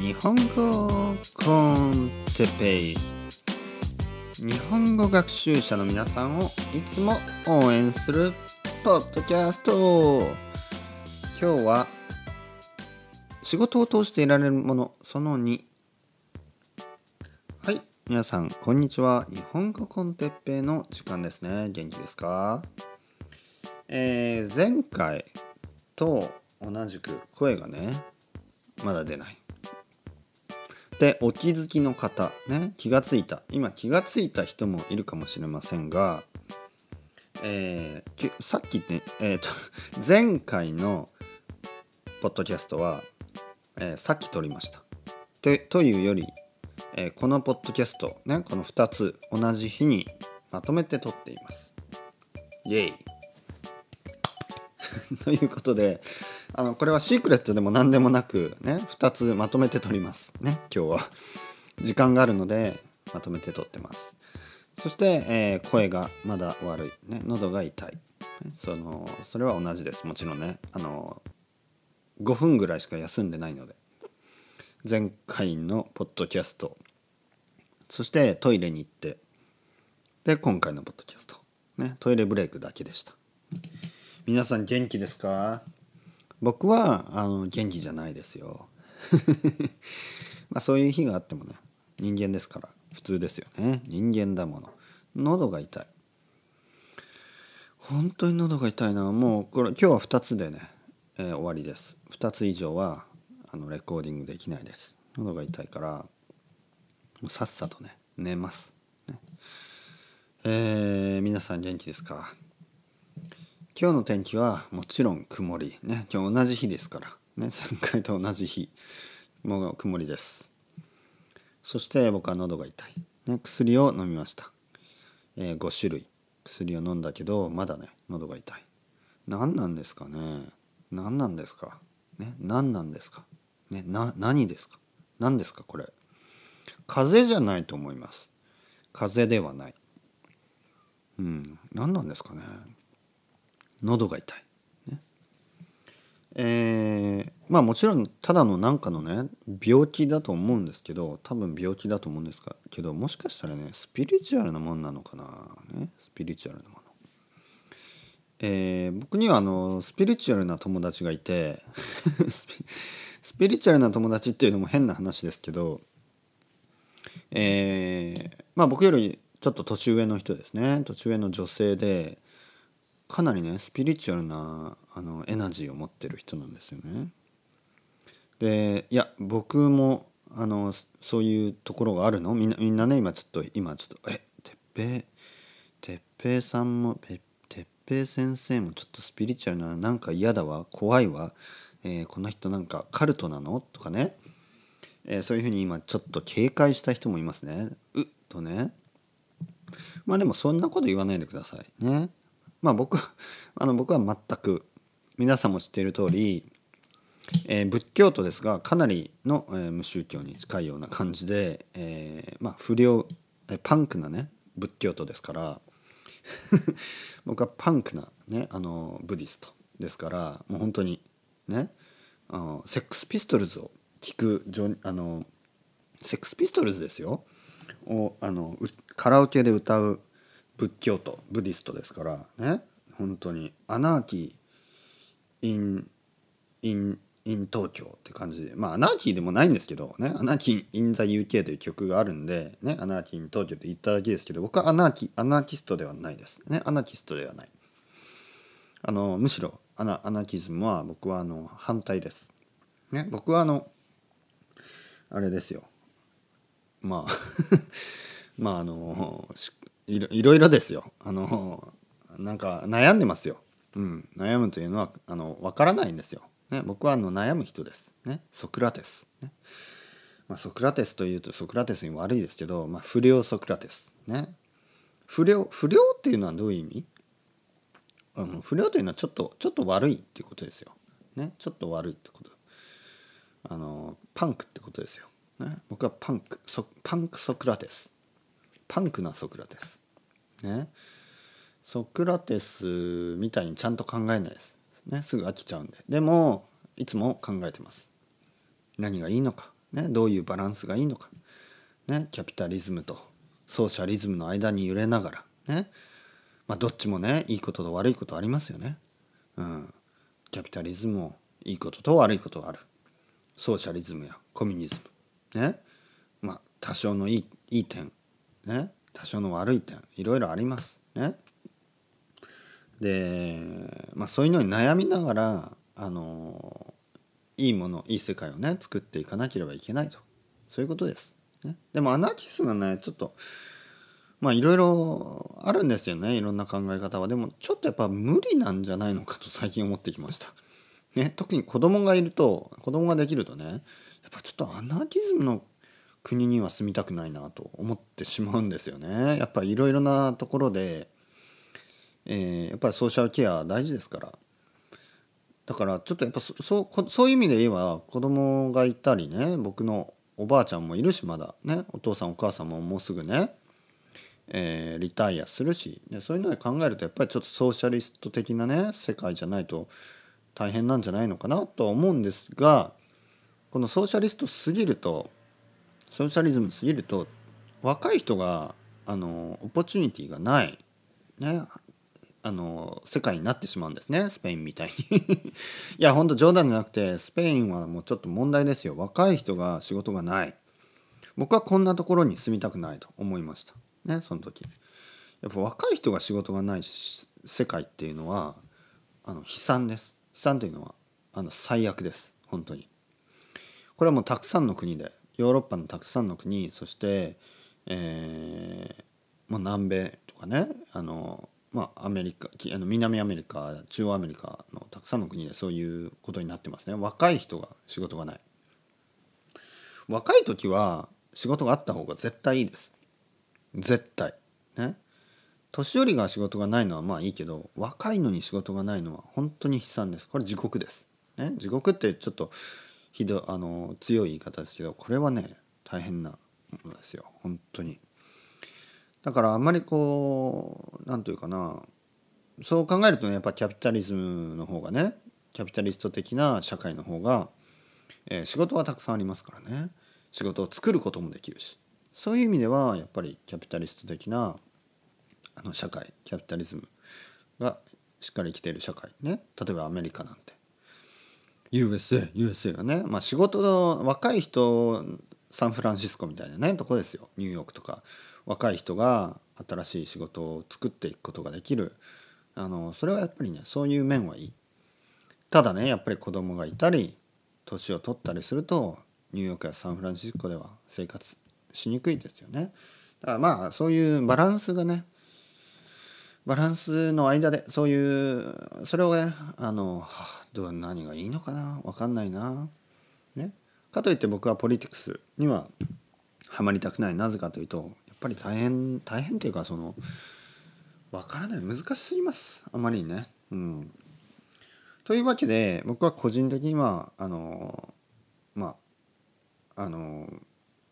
日本語コンテペイ。日本語学習者の皆さんをいつも応援するポッドキャスト。今日は仕事を通していられるものその2はい皆さんこんにちは。日本語コンテッペイの時間ですね。元気ですか？えー、前回と同じく声がねまだ出ない。でお気づきの方ね気がついた。今気がついた人もいるかもしれませんが、えー、さっきね、えーと、前回のポッドキャストは、えー、さっき撮りました。とというより、えー、このポッドキャストねこの2つ同じ日にまとめて撮っています。イエイ。ということであのこれはシークレットでも何でもなくね2つまとめて撮ります。ね今日は。時間があるのでまとめて撮ってます。そして、えー、声がまだ悪い、ね、喉が痛い。そのそれは同じです。もちろんねあの5分ぐらいしか休んでないので。前回のポッドキャスト。そしてトイレに行って。で今回のポッドキャスト、ね、トイレブレイクだけでした。皆さん元気ですか？僕はあの元気じゃないですよ。まあそういう日があってもね人間ですから普通ですよね。人間だもの。喉が痛い。本当に喉が痛いな。もうこれ今日は2つでね、えー、終わりです。2つ以上はあのレコーディングできないです。喉が痛いからもうさっさとね寝ます、ね、えー、皆さん元気ですか？今日の天気はもちろん曇り。ね今日同じ日ですから。ね前回と同じ日。もう曇りです。そして僕は喉が痛い、ね、薬を飲みました、えー、5種類。薬を飲んだけどまだね喉が痛い。何なんですかね。何なんですか。ね何なんですか。ねな何ですか。何ですかこれ。風邪じゃないと思います。風邪ではない。うん何なんですかね。喉が痛い、ね、えー、まあもちろんただの何かのね病気だと思うんですけど多分病気だと思うんですけどもしかしたらねスピリチュアルなもんなのかな、ね、スピリチュアルなもの。えー、僕にはあのスピリチュアルな友達がいて スピリチュアルな友達っていうのも変な話ですけど、えー、まあ僕よりちょっと年上の人ですね。年上の女性でかなりねスピリチュアルなあのエナジーを持ってる人なんですよね。でいや僕もあのそういうところがあるの？みんなみんなね今ちょっと今ちょっとえてっぺいてっぺいさんもてっぺい先生もちょっとスピリチュアルななんか嫌だわ怖いわ、えー、この人なんかカルトなの？とかね、えー、そういうふうに今ちょっと警戒した人もいますね。うっとね。まあでもそんなこと言わないでくださいね。まあ僕 あの僕は全く皆さんも知っている通り、えー、仏教徒ですがかなりの、えー、無宗教に近いような感じで、えー、まあ不良、えパンクなね仏教徒ですから 僕はパンクなねあのブディストですからもう本当にねあのセックスピストルズを聴くあのセックスピストルズですよ。をあのカラオケで歌う仏教徒ブディストですからね本当に。 Anarchy in in in 東京って感じで。まあアナーキーでもないんですけどねアナーキー・イン・ザ・ UK という曲があるんでね Anarchy in 東京って言っただけですけど僕はアナーキーアナーキストではないです。ねアナーキストではない。あのむしろアナアナーキズムは僕はあの反対です。ね僕はあのあれですよ。まあ まああのいろいろですよ。あのなんか悩んでますよ、うん、悩むというのはあの分からないんですよ、ね、僕はあの悩む人です、ね、ソクラテス、ね。まあ、ソクラテスというとソクラテスに悪いですけど、まあ、不良ソクラテス。ね。不良不良っていうのはどういう意味？あの不良というのはちょっとちょっと悪いっていうことですよ、ね、ちょっと悪いってこと。あのパンクってことですよ、ね、僕はパンクソパンクソクラテス。パンクなソクラテス。ね。ソクラテスみたいにちゃんと考えないです、ね、すぐ飽きちゃうんで。でもいつも考えてます。何がいいのか、ね、どういうバランスがいいのか、ね、キャピタリズムとソーシャリズムの間に揺れながら。ね。まあどっちもねいいことと悪いことありますよね。うん、キャピタリズムもいいことと悪いことがある。ソーシャリズムやコミュニズム。ね。まあ多少のいいいい点。ね。多少の悪い点いろいろありますね。で、まあ、そういうのに悩みながらあのいいものいい世界をね作っていかなければいけないとそういうことです。ね、でもアナキストはねちょっとまあいろいろあるんですよねいろんな考え方はでもちょっとやっぱ無理なんじゃないのかと最近思ってきました。ね、特に子供がいると子供ができるとねやっぱちょっとアナキズムの国には住みたくないなと思ってしまうんですよね。やっぱりいろいろなところで、えー、やっぱりソーシャルケア大事ですからだからちょっとやっぱそそうそういう意味で言えば子供がいたりね僕のおばあちゃんもいるしまだねお父さんお母さんももうすぐね、えー、リタイアするしでそういうので考えるとやっぱりちょっとソーシャリスト的なね世界じゃないと大変なんじゃないのかなとは思うんですがこのソーシャリストすぎるとソーシャリズムすぎると若い人があのオポチュニティがない、ね、あの世界になってしまうんですね。スペインみたいに。いやほんと冗談じゃなくてスペインはもうちょっと問題ですよ。若い人が仕事がない。僕はこんなところに住みたくないと思いました。ねその時。やっぱ若い人が仕事がない世界っていうのはあの悲惨です。悲惨というのはあの最悪です。本当に。これはもうたくさんの国でヨーロッパのたくさんの国そして、えーまあ、南米とかねあの、まあ、アメリカあの南アメリカ中央アメリカのたくさんの国でそういうことになってますね。若い人が仕事がない。若い時は仕事があった方が絶対いいです。絶対。ね。年寄りが仕事がないのはまあいいけど若いのに仕事がないのは本当に悲惨です。これ地獄です、ね、地獄ってちょっとひどあの強い言い方ですけどこれはね大変なものですよ。本当に。だからあんまりこう何というかなそう考えるとねやっぱキャピタリズムの方がねキャピタリスト的な社会の方が、えー、仕事はたくさんありますからね。仕事を作ることもできるし。そういう意味ではやっぱりキャピタリスト的なあの社会キャピタリズムがしっかり生きている社会ね。例えばアメリカなんて。USA USA がね。まあ仕事の若い人サンフランシスコみたいなねとこですよ。ニューヨークとか。若い人が新しい仕事を作っていくことができる。あのそれはやっぱりねそういう面はいい。ただねやっぱり子供がいたり年を取ったりするとニューヨークやサンフランシスコでは生活しにくいですよね。だからまあそういうバランスがねバランスの間でそういうそれをねあのどう何がいいのかな？分かんないな。ね、かといって僕はポリティクスにはハマりたくないなぜかというとやっぱり大変大変っていうかその分からない難しすぎますあまりにね。うん、というわけで僕は個人的にはあのまああの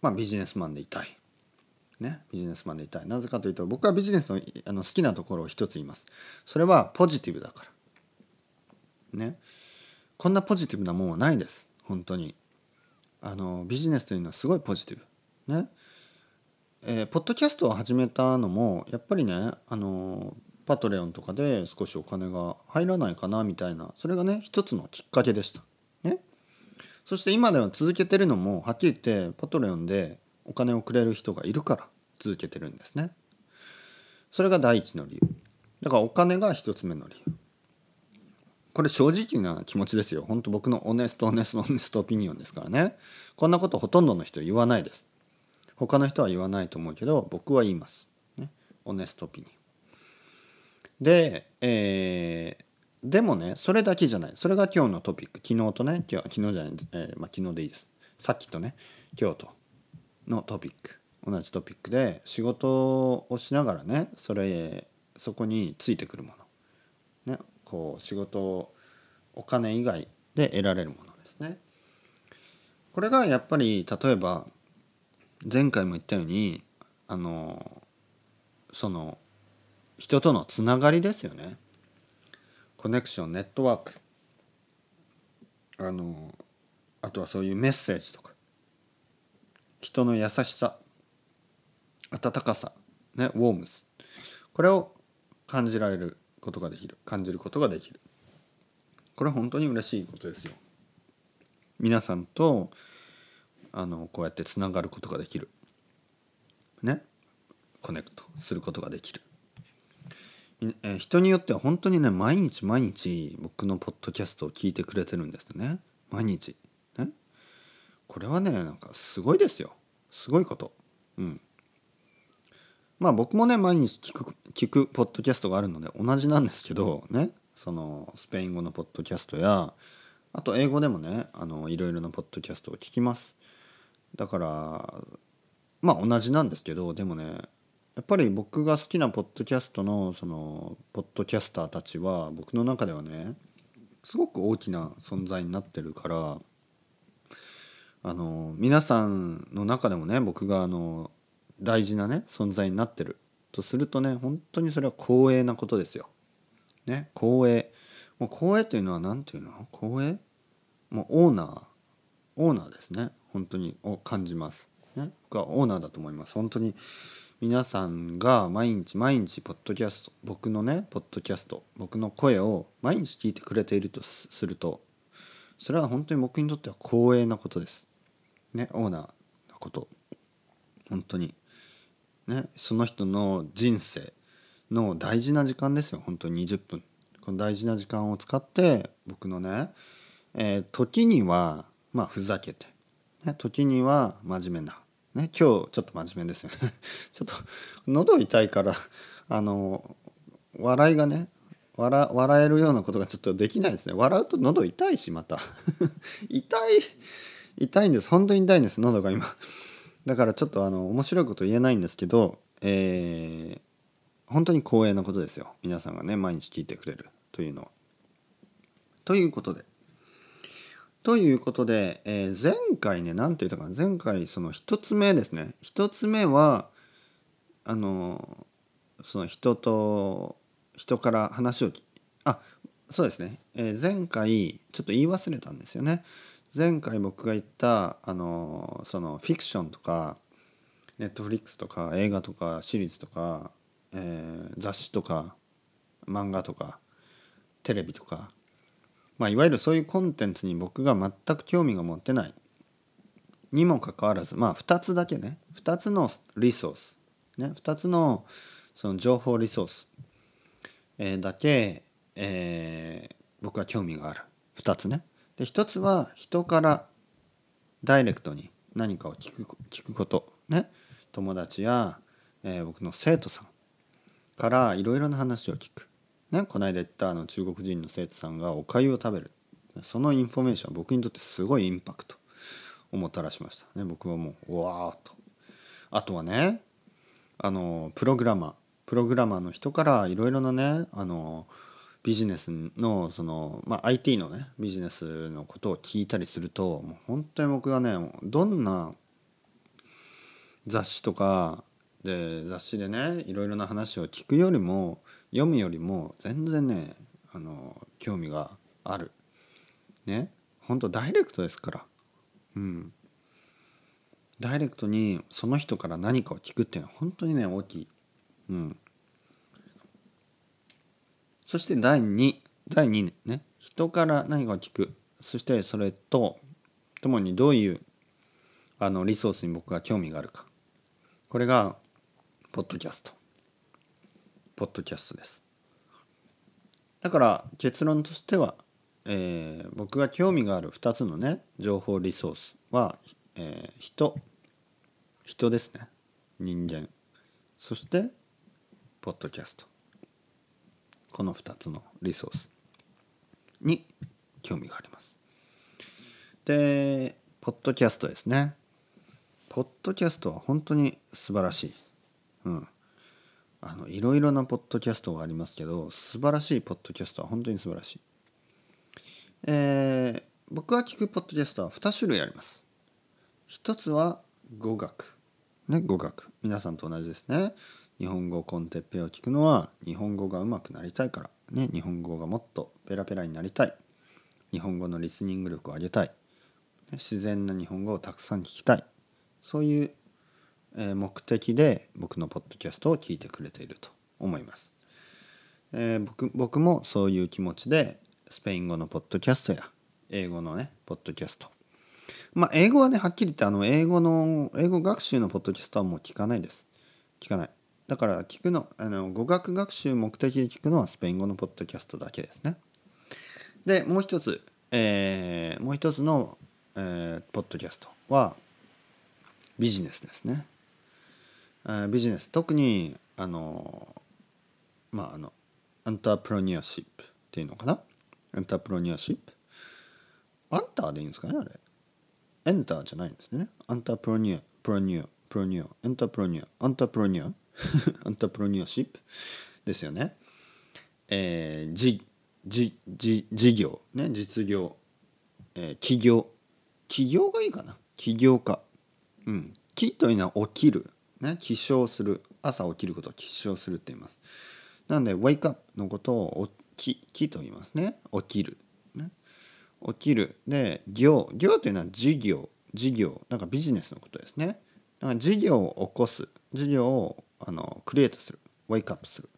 まあビジネスマンでいたい。ね、ビジネスマンでいたい。なぜかというと僕はビジネスのあの好きなところを一つ言います。それはポジティブだから。ね。こんなポジティブなもんはないです。本当に。あのビジネスというのはすごいポジティブ。ね。えー、ポッドキャストを始めたのもやっぱりねあのパトレオンとかで少しお金が入らないかなみたいな。それがね一つのきっかけでした。ね、そして今では続けてるのもはっきり言ってパトレオンでお金をくれる人がいるから続けてるんですね。それが第一の理由。だからお金が一つ目の理由。これ正直な気持ちですよ。本当僕のオネストオネストオネストオピニオンですからね。こんなことほとんどの人言わないです。他の人は言わないと思うけど僕は言います。ね、オネストオピニオン。で、えー、でもねそれだけじゃないそれが今日のトピック昨日とね今日昨日じゃない、えー、まあ、昨日でいいですさっきとね今日とのトピック同じトピックで仕事をしながらねそれそこについてくるもの、ね、こう仕事お金以外で得られるものですね。これがやっぱり例えば前回も言ったようにあのその人とのつながりですよね。コネクションネットワークあのあとはそういうメッセージとか人の優しさ温かさねウォームスこれを感じられることができる。感じることができる。これは本当に嬉しいことですよ。皆さんとあのこうやってつながることができる。ね。コネクトすることができる、人によっては本当にね毎日毎日僕のポッドキャストを聞いてくれてるんですね。毎日。これはねなんかすごいですよ。すごいこと。うん。まあ僕もね毎日聞く聞くポッドキャストがあるので同じなんですけどね。そのスペイン語のポッドキャストやあと英語でもねあのいろいろなポッドキャストを聞きます。だからまあ同じなんですけどでもねやっぱり僕が好きなポッドキャストのそのポッドキャスターたちは僕の中ではねすごく大きな存在になってるからあの皆さんの中でもね僕があの大事なね存在になってるとするとね本当にそれは光栄なことですよ。ね光栄もう光栄というのは何ていうの？光栄？もうオーナーオーナーですね本当にを感じます。ね僕はオーナーだと思います。本当に皆さんが毎日毎日ポッドキャスト僕のねポッドキャスト僕の声を毎日聞いてくれているとするとそれは本当に僕にとっては光栄なことです。ねオーナーのこと。本当に。ねその人の人生の大事な時間ですよ。本当に20分。この大事な時間を使って僕のね、えー、時にはまあふざけて、ね、時には真面目な、ね、今日ちょっと真面目ですよね。ちょっと喉痛いからあの笑いがね笑笑えるようなことがちょっとできないですね。笑うと喉痛いしまた。痛い。痛いんです。本当に痛いんです。喉が今。だからちょっとあの面白いこと言えないんですけどえー、本当に光栄なことですよ。皆さんがね毎日聞いてくれる。というのは。ということで。ということで、えー、前回ね何て言ったかな。前回その1つ目ですね。1つ目はあのその人と人から話をあそうですね、えー、前回ちょっと言い忘れたんですよね。前回僕が言ったあのそのフィクションとかネットフリックスとか映画とかシリーズとか、えー、雑誌とか漫画とかテレビとか、まあ、いわゆるそういうコンテンツに僕が全く興味が持ってない。にもかかわらずまあ2つだけね。2つのリソース、ね、2つのその情報リソース、えー、だけ、えー、僕は興味がある。2つね。で一つは人からダイレクトに何かを聞く聞くこと。ね。友達や、えー、僕の生徒さんからいろいろな話を聞く、ね、この間言ったあの中国人の生徒さんがおかゆを食べる。そのインフォメーション僕にとってすごいインパクト。をもたらしました。ね。僕はもううわーっと。あとはねあのプログラマー。プログラマーの人からいろいろなねあのビジネスのその、まあ、IT のねビジネスのことを聞いたりするともう本当に僕はねどんな雑誌とかで雑誌でねいろいろな話を聞くよりも読むよりも全然ねあの興味がある。ね本当ダイレクトですから。うん。ダイレクトにその人から何かを聞くっていうのは本当にね大きい。うん。そして第2第2ね。人から何かを聞く。そしてそれとともにどういうあのリソースに僕が興味があるか。これがポッドキャスト。ポッドキャストです。だから結論としては、えー、僕が興味がある2つのね情報リソースは、えー、人人ですね。人間。そしてポッドキャスト。この2つのリソースに興味があります。でポッドキャストですね。ポッドキャストは本当に素晴らしい。うん。あのいろいろなポッドキャストがありますけど素晴らしいポッドキャストは本当に素晴らしい。えー、僕が聞くポッドキャストは2種類あります。一つは語学。ね、語学。皆さんと同じですね。日本語コンテッペを聞くのは日本語が上手くなりたいから。ね日本語がもっとペラペラになりたい。日本語のリスニング力を上げたい。自然な日本語をたくさん聞きたい。そういう目的で僕のポッドキャストを聞いてくれていると思います。えー、僕僕もそういう気持ちでスペイン語のポッドキャストや英語のねポッドキャスト。まあ英語はねはっきり言ってあの英語の英語学習のポッドキャストはもう聞かないです。聞かない。だから聞くのあの語学学習目的で聞くのはスペイン語のポッドキャストだけですね。でもう一つ、えー、もう一つの、えー、ポッドキャストはビジネスですね、えー、ビジネス。特にあのまああの entrepreneurship っていうのかな？ entrepreneurship アンターでいいんですかねあれ？エンターじゃないんですね。アンタープロニアプロニアプロニアエンタープロニアアンタープロニア entrepreneurshipですよね。えー、じじじ事業ね実業、えー、企業企業がいいかな？起業家。うん。起というのは起きる。ね起床する。朝起きることを起床するって言います。なんで wake up のことを起きと言いますね。起きる、ね、起きる。で業業というのは事業。事業なんかビジネスのことですね。だから事業を起こす。事業をあのクリエイトする wake up する。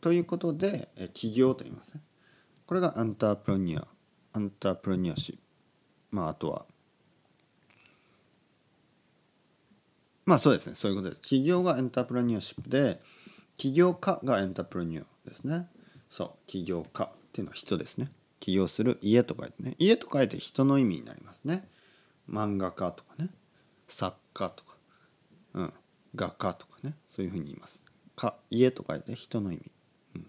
ということで起業と言いますね。これがアンタープロニアアンタープロニアシップまああとはまあそうですね。そういうことです。起業がエンタープロニアシップで起業家がエンタープレニューですね。そう起業家っていうのは人ですね。起業する家と書いてね。家と書いて人の意味になりますね。漫画家とかね。作家とか。うん。画家とかね。そういうふうに言います。か家と書いて人の意味、うん、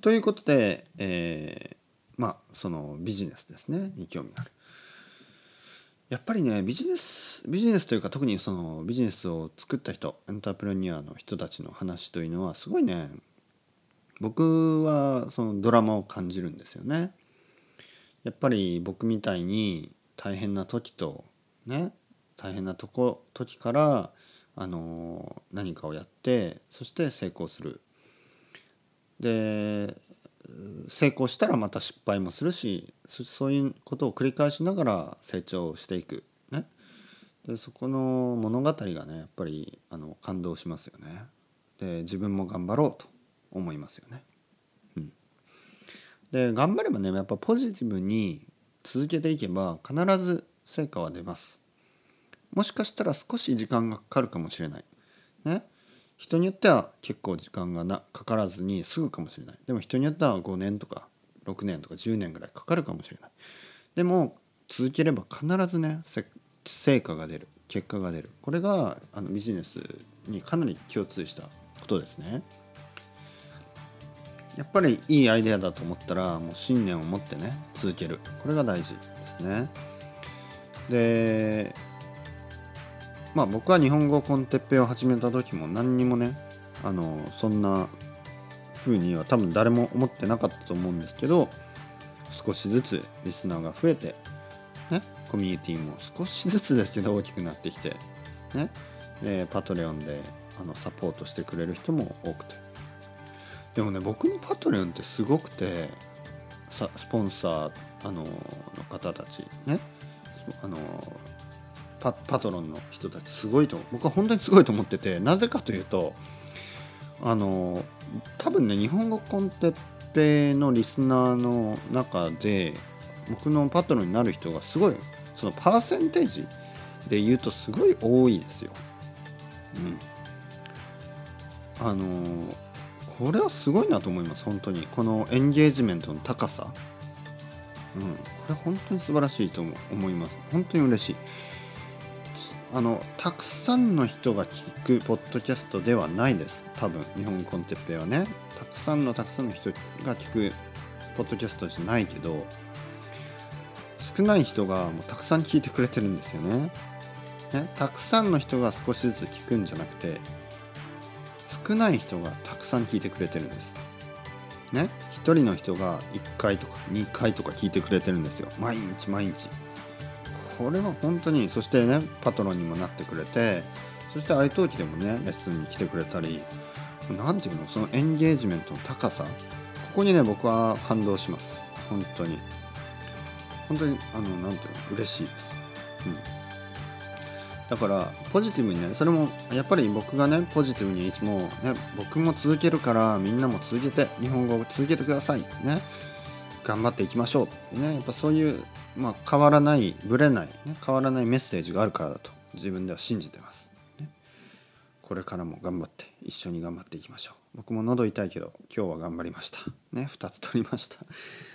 ということで、えー、まあそのビジネスですね。に興味がある。やっぱりねビジネスビジネスというか特にそのビジネスを作った人エンタープレニアの人たちの話というのはすごいね僕はそのドラマを感じるんですよね。やっぱり僕みたいに大変な時とね大変なとこ時からあの何かをやってそして成功する。で成功したらまた失敗もするしそういうことを繰り返しながら成長していく、ね、でそこの物語がねやっぱりあの感動しますよねで自分も頑張ろうと思いますよね。うん、で頑張ればねやっぱポジティブに続けていけば必ず成果は出ます。もしかしたら少し時間がかかるかもしれない。ね。人によっては結構時間がなかからずにすぐかもしれない。でも人によっては5年とか6年とか10年ぐらいかかるかもしれない。でも続ければ必ずね成果が出る結果が出る。これがあのビジネスにかなり共通したことですね。やっぱりいいアイデアだと思ったらもう信念を持ってね続ける。これが大事ですね。でまあ僕は日本語コンテッペを始めた時も何にもねあのそんな風には多分誰も思ってなかったと思うんですけど少しずつリスナーが増えてねコミュニティも少しずつですけど大きくなってきてねでパトレオンであのサポートしてくれる人も多くて。でもね僕のパトレオンってすごくてスポンサーあのの方たちねあのパトロンの人たちすごいと僕は本当にすごいと思っててなぜかというとあの多分ね日本語コンテッペのリスナーの中で僕のパトロンになる人がすごいそのパーセンテージで言うとすごい多いですよ。うん、あのこれはすごいなと思います本当に。このエンゲージメントの高さ、うん、これ本当に素晴らしいと思います。本当に嬉しい。あのたくさんの人が聞くポッドキャストではないです。多分日本コンテッペはね。たくさんのたくさんの人が聞くポッドキャストじゃないけど少ない人がもうたくさん聞いてくれてるんですよね。ねたくさんの人が少しずつ聞くんじゃなくて少ない人がたくさん聞いてくれてるんです。ね1人の人が1回とか2回とか聞いてくれてるんですよ。毎日毎日。これは本当にそしてねパトロンにもなってくれてそして愛登記でもねレッスンに来てくれたり何ていうのそのエンゲージメントの高さここにね僕は感動します。本当に。本当にあのなんていうの嬉しいです、うん、だからポジティブにねそれもやっぱり僕がねポジティブにいつも、ね、僕も続けるからみんなも続けて日本語を続けてください。ね。頑張っていきましょう。ね。やっぱそういう、まあ、変わらないぶれない、ね、変わらないメッセージがあるからだと自分では信じてます、ね、これからも頑張って一緒に頑張っていきましょう。僕も喉痛いけど今日は頑張りました。ね。2つ取りました。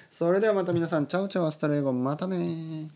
それではまた皆さん ciao ciao hasta luego またね